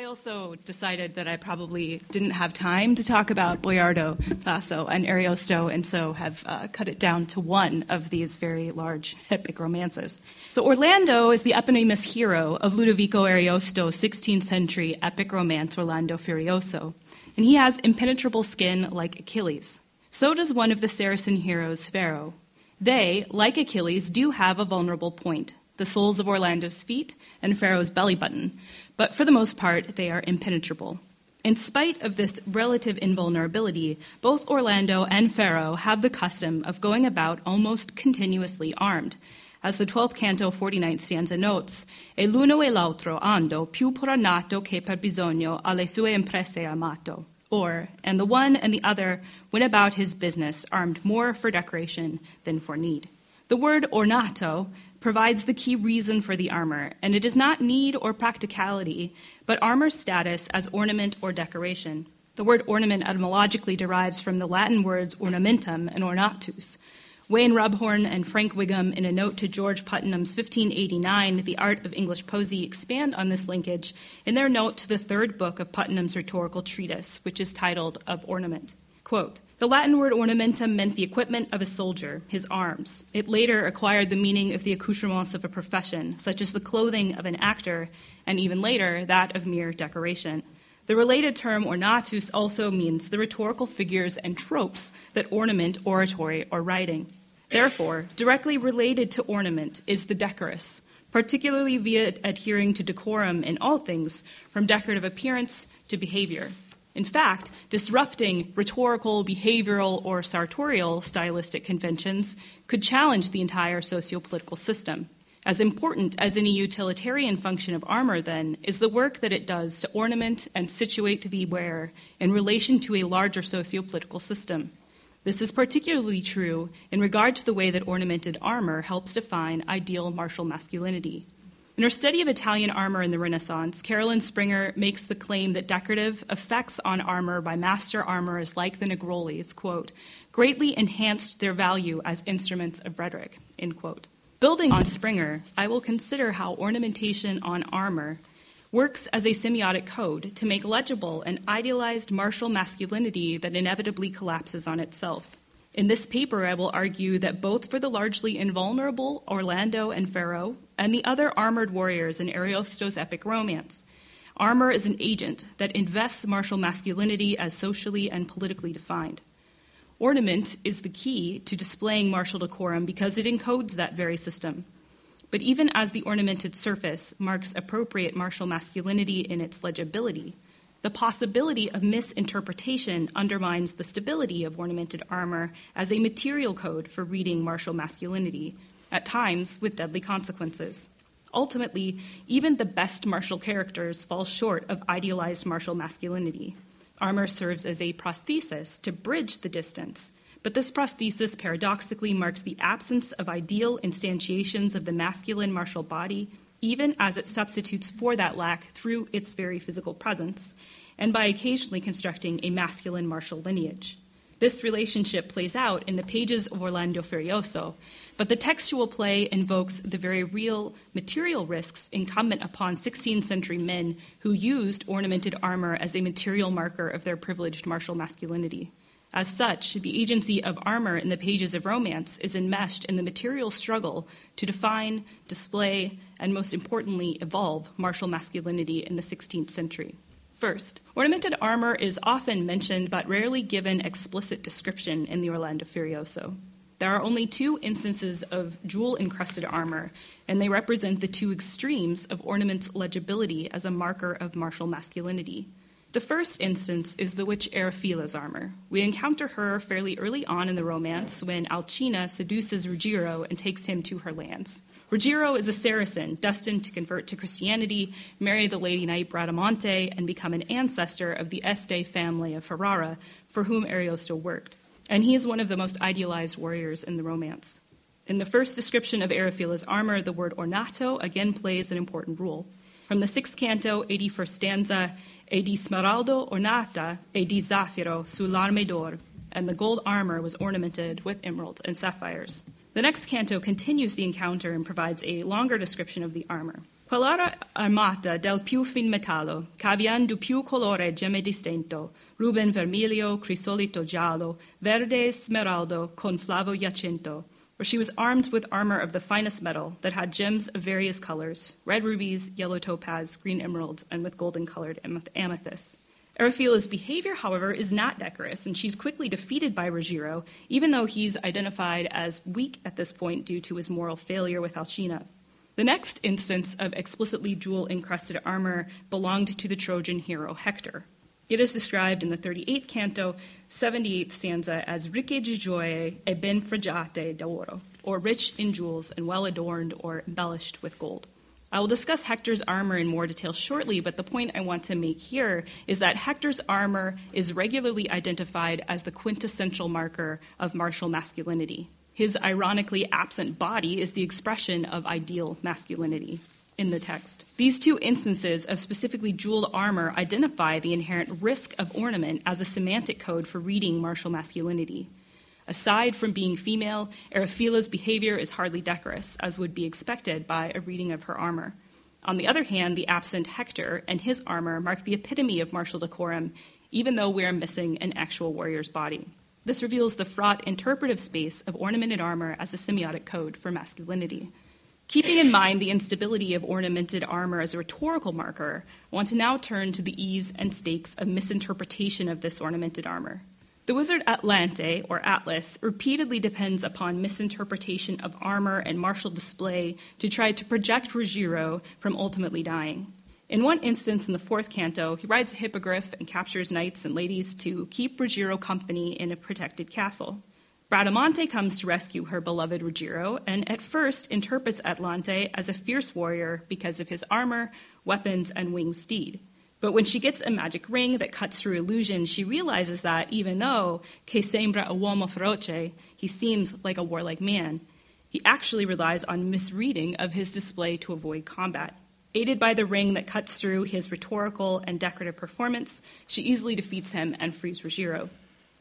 I also decided that I probably didn't have time to talk about Boiardo, Tasso, and Ariosto, and so have uh, cut it down to one of these very large epic romances. So Orlando is the eponymous hero of Ludovico Ariosto's 16th century epic romance Orlando Furioso, and he has impenetrable skin like Achilles. So does one of the Saracen heroes, Ferraù. They, like Achilles, do have a vulnerable point the soles of Orlando's feet and Ferraù's belly button, but for the most part, they are impenetrable. In spite of this relative invulnerability, both Orlando and Ferraù have the custom of going about almost continuously armed. As the 12th canto 49th stanza notes, e l'uno e l'altro ando più per nato che per bisogno alle sue imprese amato. Or, and the one and the other went about his business armed more for decoration than for need. The word ornato provides the key reason for the armor, and it is not need or practicality, but armor's status as ornament or decoration. The word ornament etymologically derives from the Latin words ornamentum and ornatus. Wayne Rebhorn and Frank Whigham, in a note to George Puttenham's 1589, The Art of English Poesy, expand on this linkage in their note to the third book of Puttenham's rhetorical treatise, which is titled Of Ornament. Quote, the Latin word ornamentum meant the equipment of a soldier, his arms. It later acquired the meaning of the accoutrements of a profession, such as the clothing of an actor, and even later, that of mere decoration. The related term ornatus also means the rhetorical figures and tropes that ornament oratory or writing. Therefore, directly related to ornament is the decorous, particularly via adhering to decorum in all things, from decorative appearance to behavior. In fact, disrupting rhetorical, behavioral, or sartorial stylistic conventions could challenge the entire sociopolitical system. As important as any utilitarian function of armor, then, is the work that it does to ornament and situate the wearer in relation to a larger sociopolitical system. This is particularly true in regard to the way that ornamented armor helps define ideal martial masculinity. In her study of Italian armor in the Renaissance, Carolyn Springer makes the claim that decorative effects on armor by master armorers like the Negrolis, quote, greatly enhanced their value as instruments of rhetoric, end quote. Building on Springer, I will consider how ornamentation on armor works as a semiotic code to make legible an idealized martial masculinity that inevitably collapses on itself. In this paper, I will argue that both for the largely invulnerable Orlando and Ferraù and the other armored warriors in Ariosto's epic romance, armor is an agent that invests martial masculinity as socially and politically defined. Ornament is the key to displaying martial decorum because it encodes that very system. But even as the ornamented surface marks appropriate martial masculinity in its legibility, the possibility of misinterpretation undermines the stability of ornamented armor as a material code for reading martial masculinity, at times with deadly consequences. Ultimately, even the best martial characters fall short of idealized martial masculinity. Armor serves as a prosthesis to bridge the distance, but this prosthesis paradoxically marks the absence of ideal instantiations of the masculine martial body even as it substitutes for that lack through its very physical presence, and by occasionally constructing a masculine martial lineage. This relationship plays out in the pages of Orlando Furioso, but the textual play invokes the very real material risks incumbent upon 16th century men who used ornamented armor as a material marker of their privileged martial masculinity. As such, the agency of armor in the pages of romance is enmeshed in the material struggle to define, display, and most importantly, evolve martial masculinity in the 16th century. First, ornamented armor is often mentioned but rarely given explicit description in the Orlando Furioso. There are only two instances of jewel encrusted armor, and they represent the two extremes of ornament's legibility as a marker of martial masculinity. The first instance is the witch Erifila's armor. We encounter her fairly early on in the romance when Alcina seduces Ruggiero and takes him to her lands. Ruggiero is a Saracen destined to convert to Christianity, marry the lady knight Bradamante, and become an ancestor of the Este family of Ferrara, for whom Ariosto worked. And he is one of the most idealized warriors in the romance. In the first description of Erifila's armor, the word ornato again plays an important role. From the sixth canto, 81st stanza, e di smeraldo ornata e di zaffiro sull'arme d'or, and the gold armor was ornamented with emeralds and sapphires. The next canto continues the encounter and provides a longer description of the armor. Quell'ara armata del più fin metallo, c'avian du più colore gemme distinto, ruben vermiglio, crisolito giallo, verde smeraldo, con flavo jacinto, where she was armed with armor of the finest metal that had gems of various colors red rubies, yellow topaz, green emeralds, and with golden colored amethysts. Erifila's behavior, however, is not decorous, and she's quickly defeated by Ruggiero, even though he's identified as weak at this point due to his moral failure with Alcina. The next instance of explicitly jewel encrusted armor belonged to the Trojan hero Hector. It is described in the 38th canto, 78th stanza, as ricche di gioie e ben fregiate d'oro, or rich in jewels and well adorned or embellished with gold. I will discuss Hector's armor in more detail shortly, but the point I want to make here is that Hector's armor is regularly identified as the quintessential marker of martial masculinity. His ironically absent body is the expression of ideal masculinity in the text. These two instances of specifically jeweled armor identify the inherent risk of ornament as a semantic code for reading martial masculinity. Aside from being female, Erifila's behavior is hardly decorous, as would be expected by a reading of her armor. On the other hand, the absent Hector and his armor mark the epitome of martial decorum, even though we are missing an actual warrior's body. This reveals the fraught interpretive space of ornamented armor as a semiotic code for masculinity. Keeping in mind the instability of ornamented armor as a rhetorical marker, I want to now turn to the ease and stakes of misinterpretation of this ornamented armor. The wizard Atlante, or Atlas, repeatedly depends upon misinterpretation of armor and martial display to try to project Ruggiero from ultimately dying. In one instance in the fourth canto, he rides a hippogriff and captures knights and ladies to keep Ruggiero company in a protected castle. Bradamante comes to rescue her beloved Ruggiero and at first interprets Atlante as a fierce warrior because of his armor, weapons, and winged steed. But when she gets a magic ring that cuts through illusion, she realizes that even though que sembra uomo feroce, he seems like a warlike man, he actually relies on misreading of his display to avoid combat. Aided by the ring that cuts through his rhetorical and decorative performance, she easily defeats him and frees Ruggiero.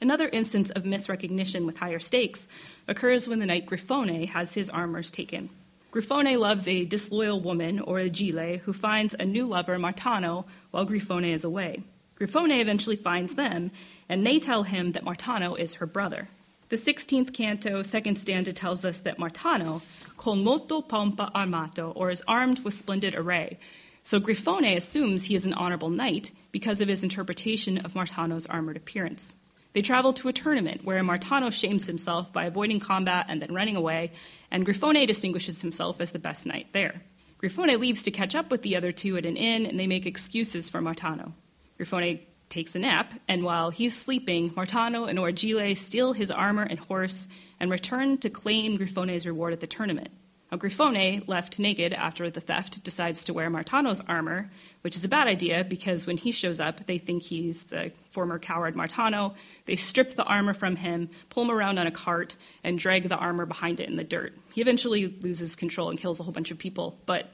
Another instance of misrecognition with higher stakes occurs when the knight Grifone has his armors taken. Grifone loves a disloyal woman, Orrigille, who finds a new lover, Martano, while Grifone is away. Grifone eventually finds them, and they tell him that Martano is her brother. The 16th canto, second stanza, tells us that Martano, col molto pompa armato, or is armed with splendid array. So Grifone assumes he is an honorable knight because of his interpretation of Martano's armored appearance. They travel to a tournament where Martano shames himself by avoiding combat and then running away, and Grifone distinguishes himself as the best knight there. Grifone leaves to catch up with the other two at an inn, and they make excuses for Martano. Grifone takes a nap, and while he's sleeping, Martano and Orrigille steal his armor and horse and return to claim Grifone's reward at the tournament. Now, Grifone, left naked after the theft, decides to wear Martano's armor, which is a bad idea because when he shows up, they think he's the former coward Martano. They strip the armor from him, pull him around on a cart, and drag the armor behind it in the dirt. He eventually loses control and kills a whole bunch of people, but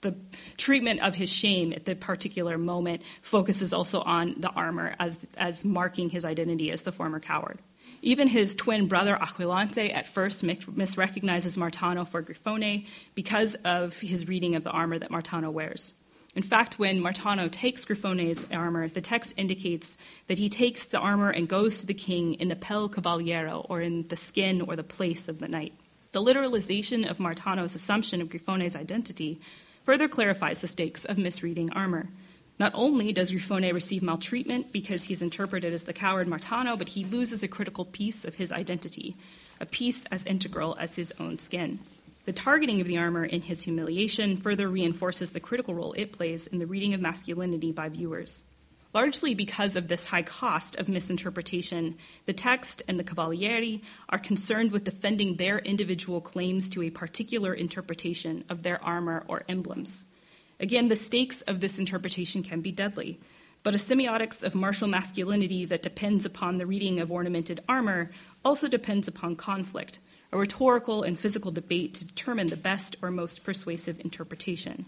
the treatment of his shame at the particular moment focuses also on the armor as, as marking his identity as the former coward. Even his twin brother Aquilante at first misrecognizes Martano for Grifone because of his reading of the armor that Martano wears. In fact, when Martano takes Grifone's armor, the text indicates that he takes the armor and goes to the king in the pel cavaliero, or in the skin or the place of the knight. The literalization of Martano's assumption of Grifone's identity further clarifies the stakes of misreading armor. Not only does Grifone receive maltreatment because he's interpreted as the coward Martano, but he loses a critical piece of his identity, a piece as integral as his own skin. The targeting of the armor in his humiliation further reinforces the critical role it plays in the reading of masculinity by viewers. Largely because of this high cost of misinterpretation, the text and the Cavalieri are concerned with defending their individual claims to a particular interpretation of their armor or emblems. Again, the stakes of this interpretation can be deadly, but a semiotics of martial masculinity that depends upon the reading of ornamented armor also depends upon conflict, a rhetorical and physical debate to determine the best or most persuasive interpretation.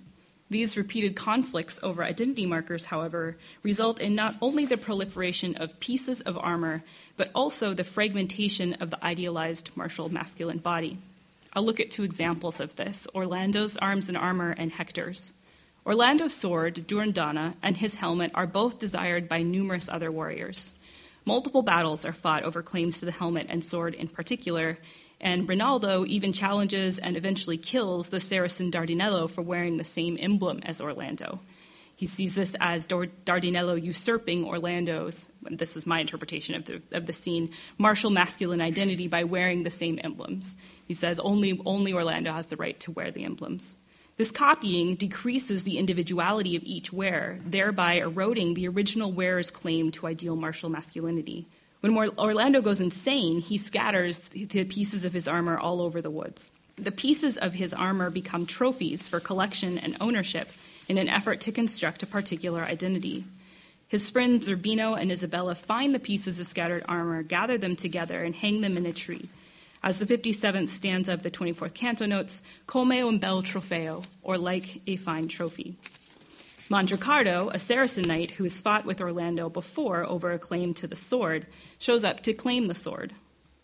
These repeated conflicts over identity markers, however, result in not only the proliferation of pieces of armor, but also the fragmentation of the idealized martial masculine body. I'll look at two examples of this Orlando's arms and armor and Hector's. Orlando's sword, Durindana, and his helmet are both desired by numerous other warriors. Multiple battles are fought over claims to the helmet and sword in particular, and Rinaldo even challenges and eventually kills the Saracen Dardinello for wearing the same emblem as Orlando. He sees this as Dardinello usurping Orlando's, this is my interpretation of the, of the scene, martial masculine identity by wearing the same emblems. He says only, only Orlando has the right to wear the emblems. This copying decreases the individuality of each wearer, thereby eroding the original wearer's claim to ideal martial masculinity. When Orlando goes insane, he scatters the pieces of his armor all over the woods. The pieces of his armor become trophies for collection and ownership in an effort to construct a particular identity. His friends Zerbino and Isabella find the pieces of scattered armor, gather them together, and hang them in a tree. As the 57th stanza of the 24th canto notes, come un bel trofeo, or like a fine trophy. Mandricardo, a Saracen knight who has fought with Orlando before over a claim to the sword, shows up to claim the sword.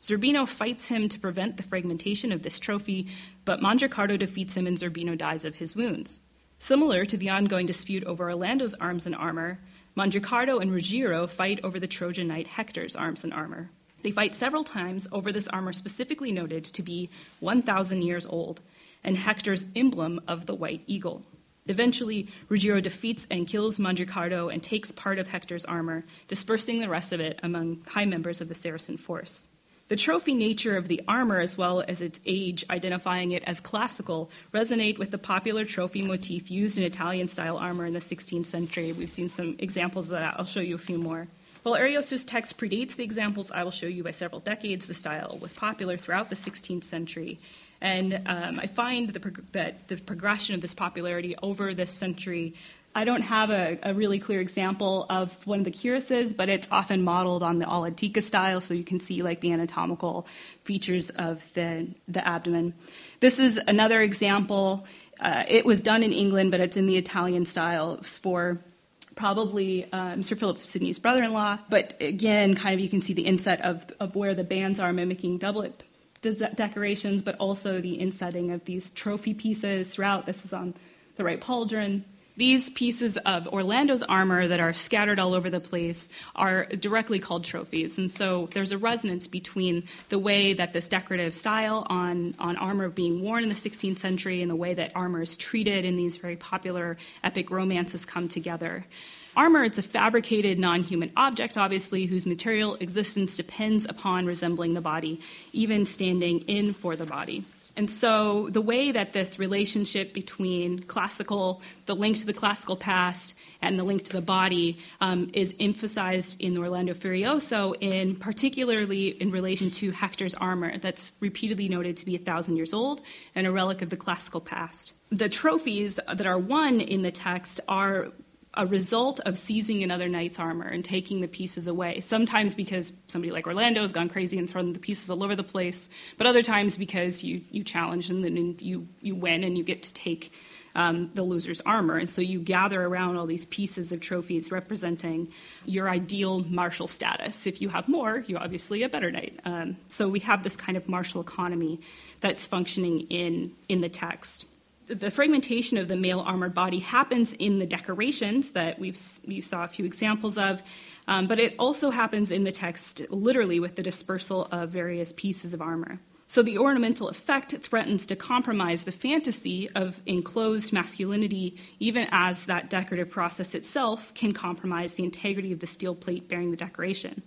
Zerbino fights him to prevent the fragmentation of this trophy, but Mandricardo defeats him and Zerbino dies of his wounds. Similar to the ongoing dispute over Orlando's arms and armor, Mandricardo and Ruggiero fight over the Trojan knight Hector's arms and armor. They fight several times over this armor specifically noted to be 1,000 years old and Hector's emblem of the white eagle. Eventually, Ruggiero defeats and kills Mandricardo and takes part of Hector's armor, dispersing the rest of it among high members of the Saracen force. The trophy nature of the armor, as well as its age, identifying it as classical, resonate with the popular trophy motif used in Italian style armor in the 16th century. We've seen some examples of that. I'll show you a few more. While Ariosto's text predates the examples I will show you by several decades, the style was popular throughout the 16th century. And um, I find the prog- that the progression of this popularity over this century. I don't have a, a, really clear example of one of the cuirasses, but it's often modeled on the All'antica style, so you can see like the anatomical features of the, the abdomen. This is another example. Uh, it was done in England, but it's in the Italian style for probably um, Sir Philip Sidney's brother in law. But again, kind of you can see the inset of, of where the bands are mimicking doublet decorations, but also the insetting of these trophy pieces throughout. This is on the right pauldron. These pieces of Orlando's armor that are scattered all over the place are directly called trophies. And so there's a resonance between the way that this decorative style on, on armor being worn in the 16th century and the way that armor is treated in these very popular epic romances come together. Armor, it's a fabricated non human object, obviously, whose material existence depends upon resembling the body, even standing in for the body. And so the way that this relationship between classical, the link to the classical past, and the link to the body um, is emphasized in Orlando Furioso, in particularly in relation to Hector's armor, that's repeatedly noted to be a thousand years old and a relic of the classical past. The trophies that are won in the text are a result of seizing another knight's armor and taking the pieces away. Sometimes because somebody like Orlando has gone crazy and thrown the pieces all over the place, but other times because you, you challenge and then you, you win and you get to take um, the loser's armor. And so you gather around all these pieces of trophies representing your ideal martial status. If you have more, you're obviously a better knight. Um, so we have this kind of martial economy that's functioning in, in the text the fragmentation of the male armored body happens in the decorations that we've you saw a few examples of, um, but it also happens in the text literally with the dispersal of various pieces of armor. So the ornamental effect threatens to compromise the fantasy of enclosed masculinity, even as that decorative process itself can compromise the integrity of the steel plate bearing the decoration.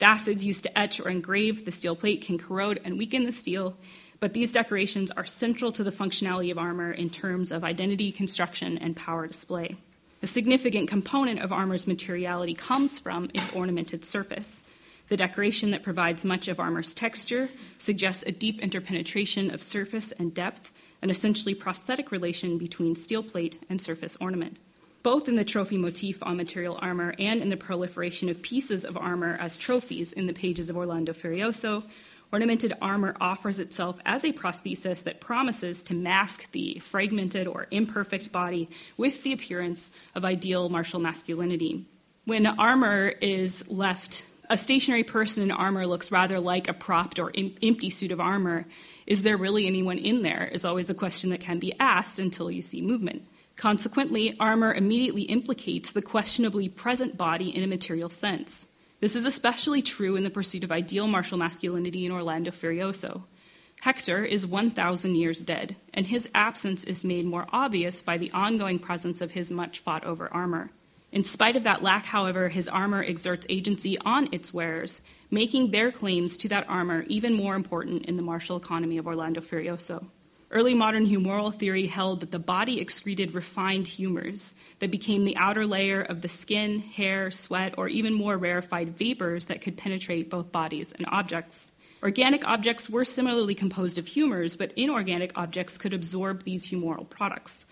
The acids used to etch or engrave the steel plate can corrode and weaken the steel, but these decorations are central to the functionality of armor in terms of identity construction and power display. A significant component of armor's materiality comes from its ornamented surface. The decoration that provides much of armor's texture suggests a deep interpenetration of surface and depth, an essentially prosthetic relation between steel plate and surface ornament. Both in the trophy motif on material armor and in the proliferation of pieces of armor as trophies in the pages of Orlando Furioso, Ornamented armor offers itself as a prosthesis that promises to mask the fragmented or imperfect body with the appearance of ideal martial masculinity. When armor is left, a stationary person in armor looks rather like a propped or em- empty suit of armor. Is there really anyone in there? Is always a question that can be asked until you see movement. Consequently, armor immediately implicates the questionably present body in a material sense. This is especially true in the pursuit of ideal martial masculinity in Orlando Furioso. Hector is 1,000 years dead, and his absence is made more obvious by the ongoing presence of his much fought over armor. In spite of that lack, however, his armor exerts agency on its wearers, making their claims to that armor even more important in the martial economy of Orlando Furioso. Early modern humoral theory held that the body excreted refined humors that became the outer layer of the skin, hair, sweat, or even more rarefied vapors that could penetrate both bodies and objects. Organic objects were similarly composed of humors, but inorganic objects could absorb these humoral products.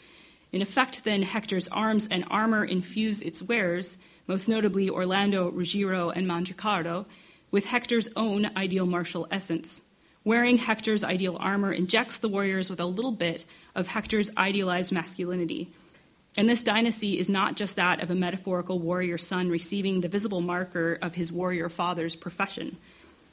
In effect, then, Hector's arms and armor infuse its wearers, most notably Orlando, Ruggiero, and Mandricardo, with Hector's own ideal martial essence. Wearing Hector's ideal armor injects the warriors with a little bit of Hector's idealized masculinity. And this dynasty is not just that of a metaphorical warrior son receiving the visible marker of his warrior father's profession.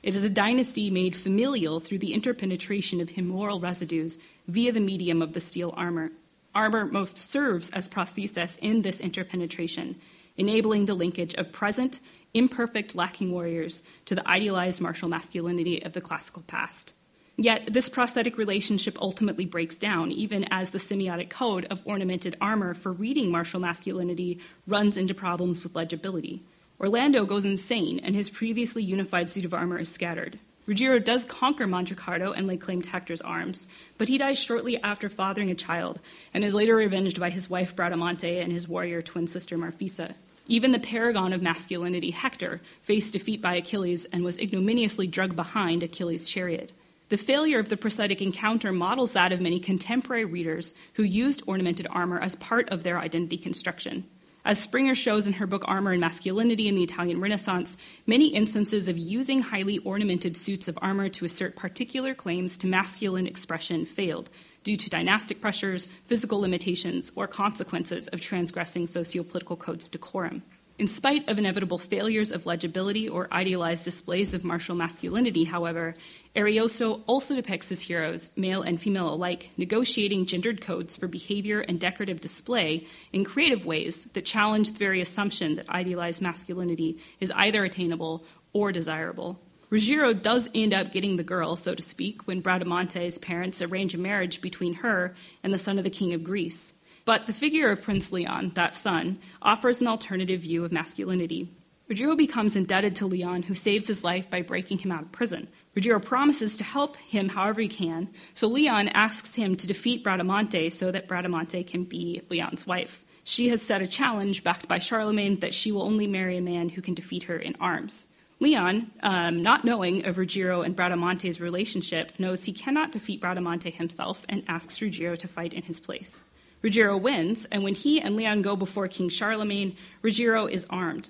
It is a dynasty made familial through the interpenetration of humoral residues via the medium of the steel armor. Armor most serves as prosthesis in this interpenetration, enabling the linkage of present imperfect, lacking warriors to the idealized martial masculinity of the classical past. Yet, this prosthetic relationship ultimately breaks down, even as the semiotic code of ornamented armor for reading martial masculinity runs into problems with legibility. Orlando goes insane, and his previously unified suit of armor is scattered. Ruggiero does conquer Mandricardo and lay claim to Hector's arms, but he dies shortly after fathering a child, and is later revenged by his wife Bradamante and his warrior twin sister Marfisa. Even the paragon of masculinity, Hector, faced defeat by Achilles and was ignominiously dragged behind Achilles' chariot. The failure of the prosthetic encounter models that of many contemporary readers who used ornamented armor as part of their identity construction. As Springer shows in her book Armor and Masculinity in the Italian Renaissance, many instances of using highly ornamented suits of armor to assert particular claims to masculine expression failed, due to dynastic pressures, physical limitations, or consequences of transgressing sociopolitical codes of decorum. In spite of inevitable failures of legibility or idealized displays of martial masculinity, however, Ariosto also depicts his heroes, male and female alike, negotiating gendered codes for behavior and decorative display in creative ways that challenge the very assumption that idealized masculinity is either attainable or desirable. Ruggiero does end up getting the girl, so to speak, when Bradamante's parents arrange a marriage between her and the son of the king of Greece. But the figure of Prince Leon, that son, offers an alternative view of masculinity. Ruggiero becomes indebted to Leon, who saves his life by breaking him out of prison. Ruggiero promises to help him however he can, so Leon asks him to defeat Bradamante so that Bradamante can be Leon's wife. She has set a challenge backed by Charlemagne that she will only marry a man who can defeat her in arms. Leon, um, not knowing of Ruggiero and Bradamante's relationship, knows he cannot defeat Bradamante himself and asks Ruggiero to fight in his place. Ruggiero wins, and when he and Leon go before King Charlemagne, Ruggiero is armed.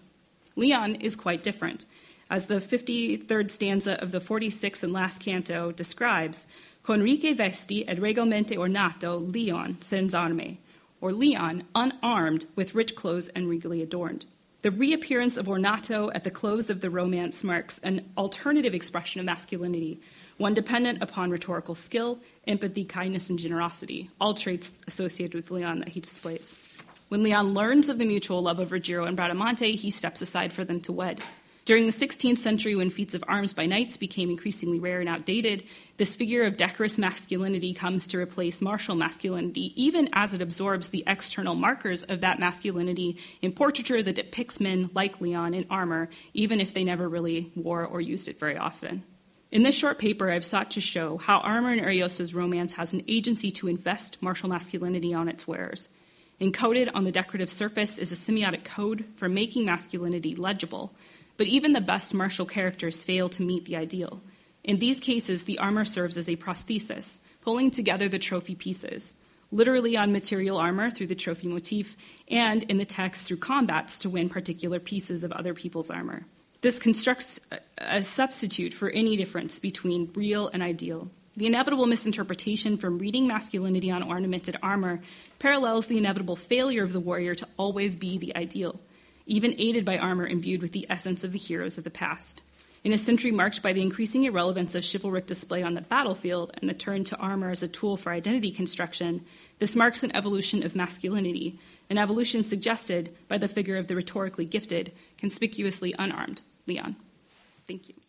Leon is quite different. As the 53rd stanza of the 46th and last canto describes, con ricche vesti ed regalmente ornato Leon sens arme, or Leon unarmed with rich clothes and regally adorned. The reappearance of ornato at the close of the romance marks an alternative expression of masculinity, one dependent upon rhetorical skill, empathy, kindness, and generosity, all traits associated with Leon that he displays. When Leon learns of the mutual love of Ruggiero and Bradamante, he steps aside for them to wed. During the 16th century, when feats of arms by knights became increasingly rare and outdated, this figure of decorous masculinity comes to replace martial masculinity, even as it absorbs the external markers of that masculinity in portraiture that depicts men like Leon in armor, even if they never really wore or used it very often. In this short paper, I've sought to show how armor in Ariosto's romance has an agency to invest martial masculinity on its wearers. Encoded on the decorative surface is a semiotic code for making masculinity legible, but even the best martial characters fail to meet the ideal. In these cases, the armor serves as a prosthesis, pulling together the trophy pieces, literally on material armor through the trophy motif, and in the text through combats to win particular pieces of other people's armor. This constructs a substitute for any difference between real and ideal. The inevitable misinterpretation from reading masculinity on ornamented armor parallels the inevitable failure of the warrior to always be the ideal even aided by armor imbued with the essence of the heroes of the past. In a century marked by the increasing irrelevance of chivalric display on the battlefield and the turn to armor as a tool for identity construction, this marks an evolution of masculinity, an evolution suggested by the figure of the rhetorically gifted, conspicuously unarmed Leon. Thank you.